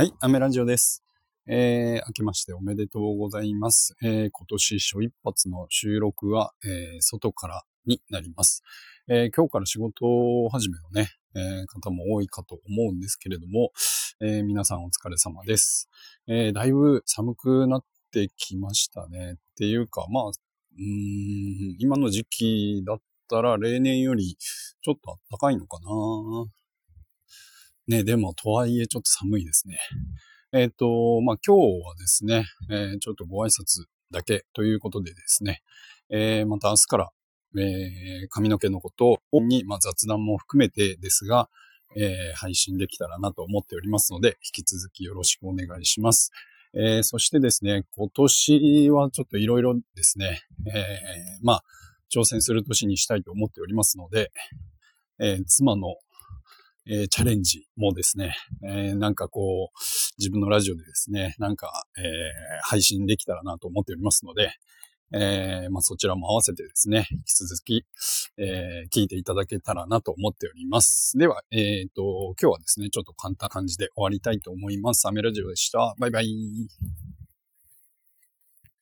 はい、アメラジオです。えー、明けましておめでとうございます。えー、今年初一発の収録は、えー、外からになります。えー、今日から仕事始めのね、えー、方も多いかと思うんですけれども、えー、皆さんお疲れ様です。えー、だいぶ寒くなってきましたね。っていうか、まあ、うん、今の時期だったら例年よりちょっと暖かいのかなね、でも、とはいえちょっと寒いですね。えっ、と、まあ、今日はですね、えーちょっとご挨拶だけということでですね、えーまた明日から、え髪の毛のことに、まあ、雑談も含めてですが、え配信できたらなと思っておりますので、引き続きよろしくお願いします。えそしてですね、今年はちょっといろいろですね、えまあ、挑戦する年にしたいと思っておりますので、え妻のえーチャレンジもですね、えーなんかこう、自分のラジオでですね、なんか、えー配信できたらなと思っておりますので、えーまあ、そちらも合わせてですね、引き続き、えー聞いていただけたらなと思っております。では、えっ、と、今日はですね、ちょっと簡単な感じで終わりたいと思います。アメラジオでした。バイバイ。